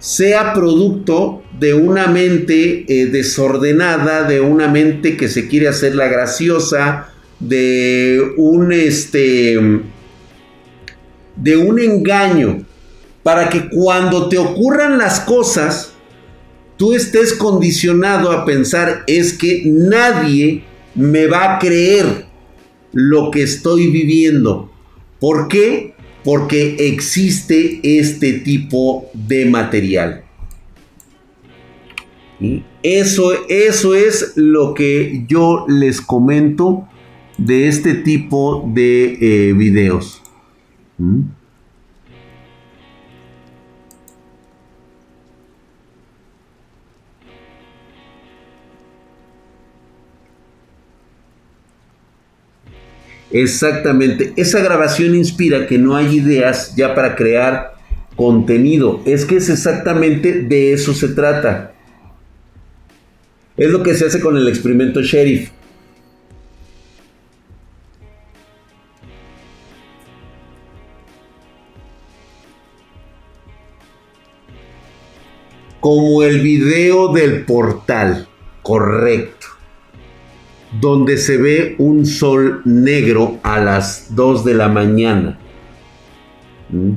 sea producto de una mente eh, desordenada, de una mente que se quiere hacer la graciosa, de un este de un engaño para que cuando te ocurran las cosas, tú estés condicionado a pensar es que nadie me va a creer lo que estoy viviendo. ¿Por qué? Porque existe este tipo de material. Eso, eso es lo que yo les comento de este tipo de eh, videos. ¿Mm? Exactamente. Esa grabación inspira que no hay ideas ya para crear contenido. Es que es exactamente de eso se trata. Es lo que se hace con el experimento Sheriff. Como el video del portal, correcto. Donde se ve un sol negro a las 2 de la mañana. ¿Mm?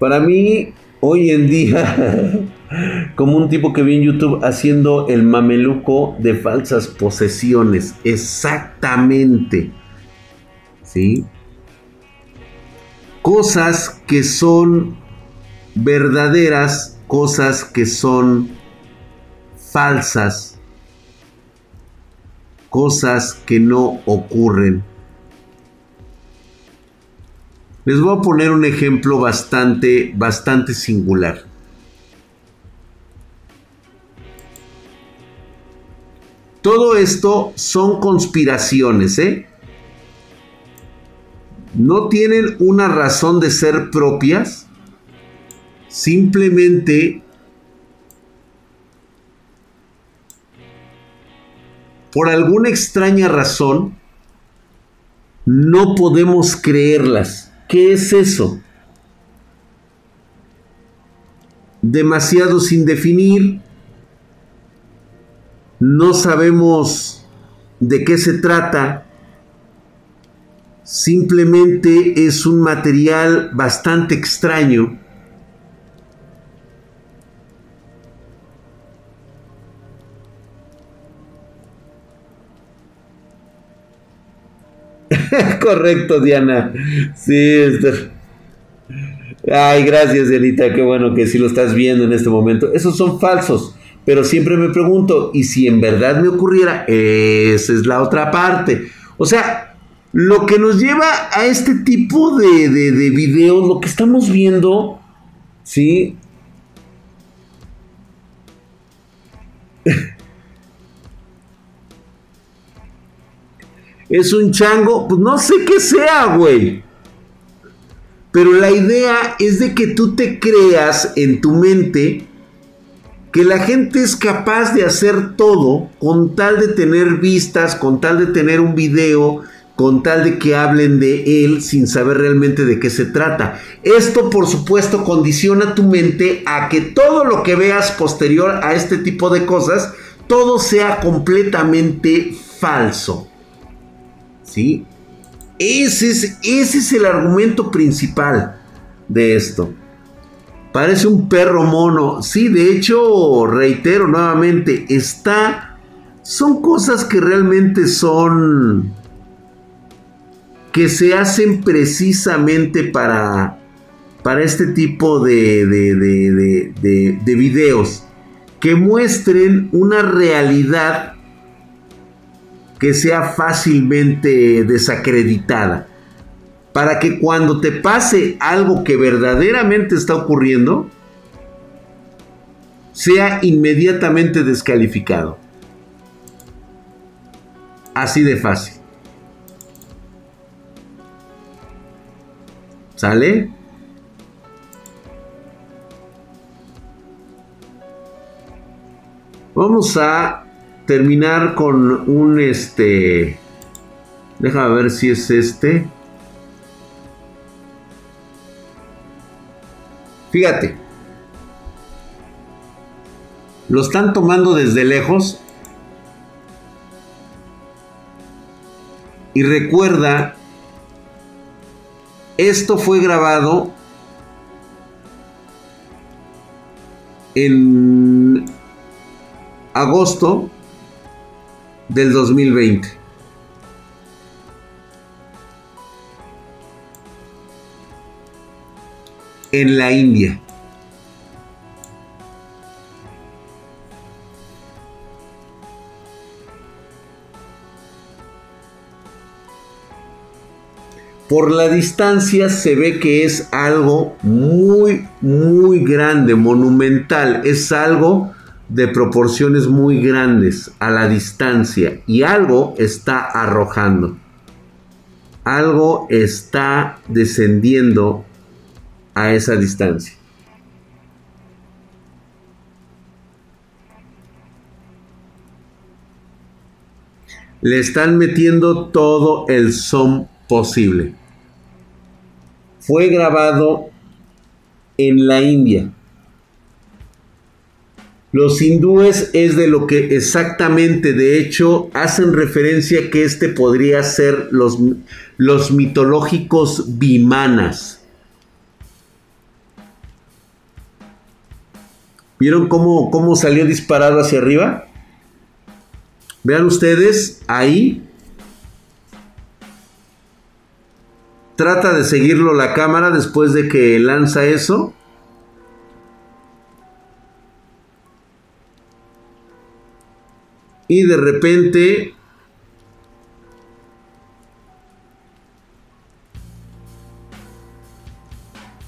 Para mí, hoy en día, como un tipo que vi en YouTube haciendo el mameluco de falsas posesiones. Exactamente. Cosas que son verdaderas, cosas que son falsas, cosas que no ocurren. Les voy a poner un ejemplo bastante, bastante singular. Todo esto son conspiraciones, ¿eh? No tienen una razón de ser propias. Simplemente por alguna extraña razón no podemos creerlas. ¿Qué es eso? Demasiado sin definir. No sabemos de qué se trata. Simplemente es un material bastante extraño. Correcto, Diana. Sí, Ay, gracias, Dianita. Qué bueno que sí lo estás viendo en este momento. Esos son falsos. Pero siempre me pregunto, ¿y si en verdad me ocurriera? Esa es la otra parte. O sea, lo que nos lleva a este tipo de, de, de videos, lo que estamos viendo, ¿sí? es un chango, pues no sé qué sea, güey. Pero la idea es de que tú te creas en tu mente que la gente es capaz de hacer todo con tal de tener vistas, con tal de tener un video, con tal de que hablen de él sin saber realmente de qué se trata. Esto por supuesto condiciona tu mente a que todo lo que veas posterior a este tipo de cosas, todo sea completamente falso. ¿Sí? Ese es, ese es el argumento principal de esto. Parece un perro mono. Sí, de hecho, reitero nuevamente, está... Son cosas que realmente son... que se hacen precisamente para... para este tipo de, de, de, de videos. Que muestren una realidad que sea fácilmente desacreditada. Para que cuando te pase algo que verdaderamente está ocurriendo, sea inmediatamente descalificado. Así de fácil. ¿Sale? Vamos a terminar con un este. Déjame ver si es este. Fíjate. Lo están tomando desde lejos. Y recuerda, esto fue grabado en agosto del 2020. En la India. Por la distancia se ve que es algo muy, muy grande, monumental. Es algo de proporciones muy grandes a la distancia y algo está arrojando. Algo está descendiendo a esa distancia. Le están metiendo todo el son posible. Fue grabado en la India. Los hindúes es de lo que exactamente, de hecho, hacen referencia que este podría ser los, los mitológicos bimanas. ¿Vieron cómo, cómo salió disparado hacia arriba? Vean ustedes, ahí trata de seguirlo la cámara después de que lanza eso. Y de repente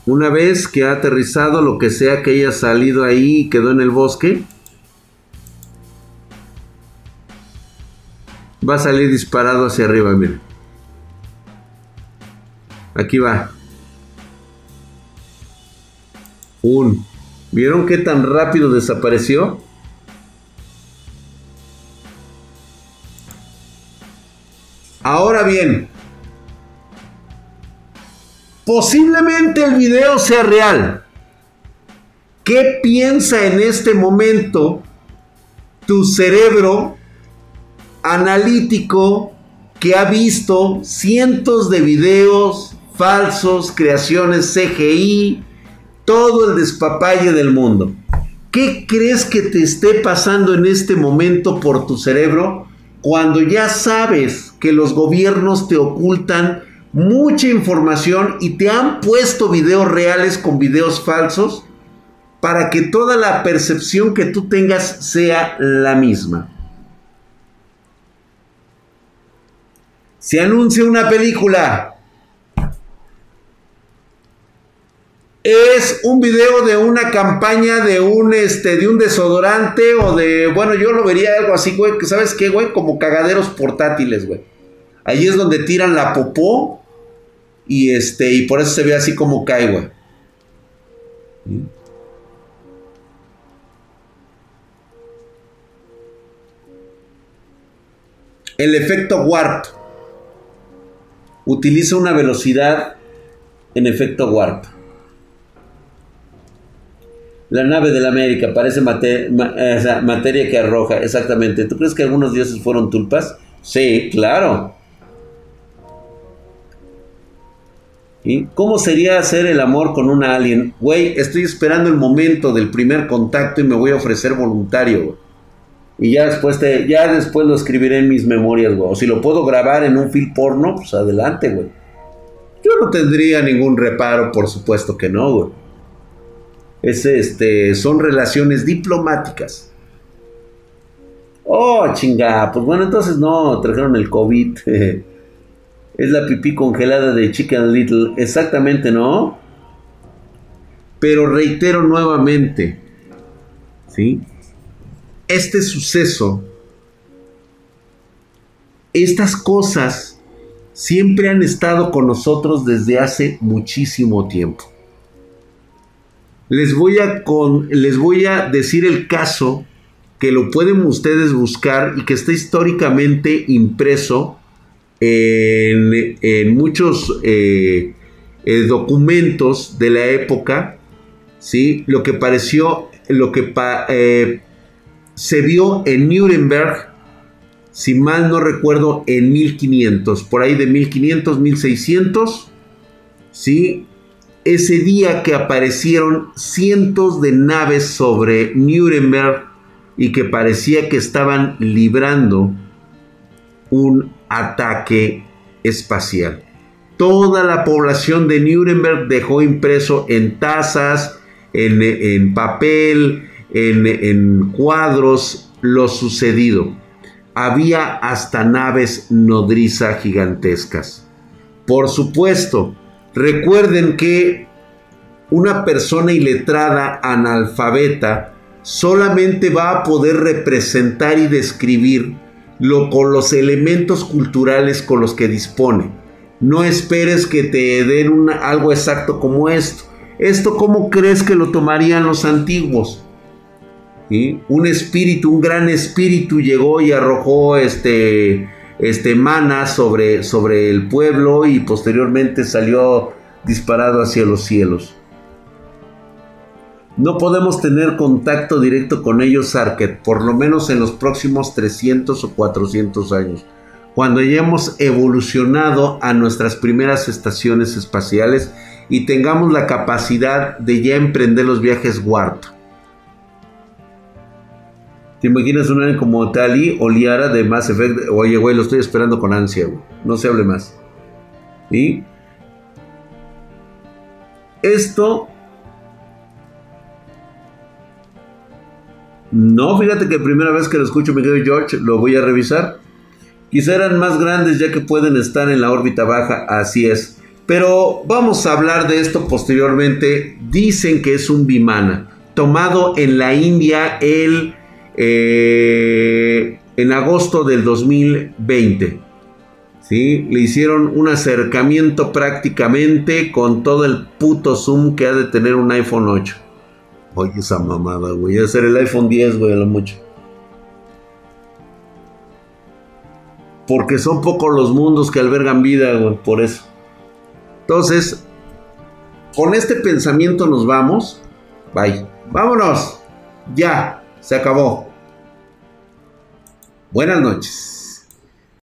Una vez que ha aterrizado lo que sea que haya salido ahí y quedó en el bosque, va a salir disparado hacia arriba, miren. Aquí va. Un. ¿Vieron qué tan rápido desapareció? Ahora bien, posiblemente el video sea real. ¿Qué piensa en este momento tu cerebro analítico que ha visto cientos de videos falsos, creaciones CGI, todo el despapalle del mundo. ¿Qué crees que te esté pasando en este momento por tu cerebro cuando ya sabes que los gobiernos te ocultan mucha información y te han puesto videos reales con videos falsos para que toda la percepción que tú tengas sea la misma? Se anuncia una película es un video de una campaña de un este de un desodorante o de bueno, yo lo vería algo así, güey, que sabes qué, güey, como cagaderos portátiles, güey. Ahí es donde tiran la popó y este y por eso se ve así como cae, güey. El efecto warp utiliza una velocidad en efecto warp. La nave de la América parece materia que arroja, exactamente. ¿Tú crees que algunos dioses fueron tulpas? Sí, claro. ¿Y cómo sería hacer el amor con una alien? Güey, estoy esperando el momento del primer contacto y me voy a ofrecer voluntario. Y ya después, te, ya después lo escribiré en mis memorias, güey. O si lo puedo grabar en un film porno, pues adelante, güey. Yo no tendría ningún reparo, por supuesto que no, güey es este, son relaciones diplomáticas. Oh, chinga, pues bueno, entonces no, trajeron el COVID. es la pipí congelada de Chicken Little, exactamente, ¿no? Pero reitero nuevamente, ¿sí? Este suceso, estas cosas siempre han estado con nosotros desde hace muchísimo tiempo. Les voy a, con, les voy a decir el caso que lo pueden ustedes buscar y que está históricamente impreso en, muchos eh, eh, documentos de la época, ¿sí? Lo que pareció, lo que eh, se vio en Nuremberg, si mal no recuerdo, en 1500, por ahí de 1500, 1600, ¿sí? Ese día que aparecieron cientos de naves sobre Nuremberg y que parecía que estaban librando un ataque espacial. Toda la población de Nuremberg dejó impreso en tazas, en, papel, en, en cuadros lo sucedido. Había hasta naves nodriza gigantescas. Por supuesto, Recuerden que una persona iletrada, analfabeta, solamente va a poder representar y describir lo, con los elementos culturales con los que dispone. No esperes que te den algo exacto como esto. ¿Esto cómo crees que lo tomarían los antiguos? Un espíritu, un gran espíritu llegó y arrojó este, este mana sobre, sobre el pueblo y posteriormente salió disparado hacia los cielos. No podemos tener contacto directo con ellos, Arquet, por lo menos en los próximos 300 o 400 años. Cuando hayamos evolucionado a nuestras primeras estaciones espaciales y tengamos la capacidad de ya emprender los viajes Warp. ¿Te imaginas un como Tali o Liara de Mass Effect? Oye, güey, lo estoy esperando con ansia. No se hable más. ¿Y? Esto No, fíjate que primera vez que lo escucho, mi querido George, lo voy a revisar. Quizá eran más grandes ya que pueden estar en la órbita baja, así es. Pero vamos a hablar de esto posteriormente. Dicen que es un Vimana, tomado en la India el, eh, en agosto del 2020. ¿Sí? Le hicieron un acercamiento prácticamente con todo el puto zoom que ha de tener un iPhone 8. Oye, esa mamada, güey. a ser el iPhone 10, güey, a lo mucho. Porque son pocos los mundos que albergan vida, güey, por eso. Entonces, con este pensamiento nos vamos. Bye. Vámonos. Ya, se acabó. Buenas noches.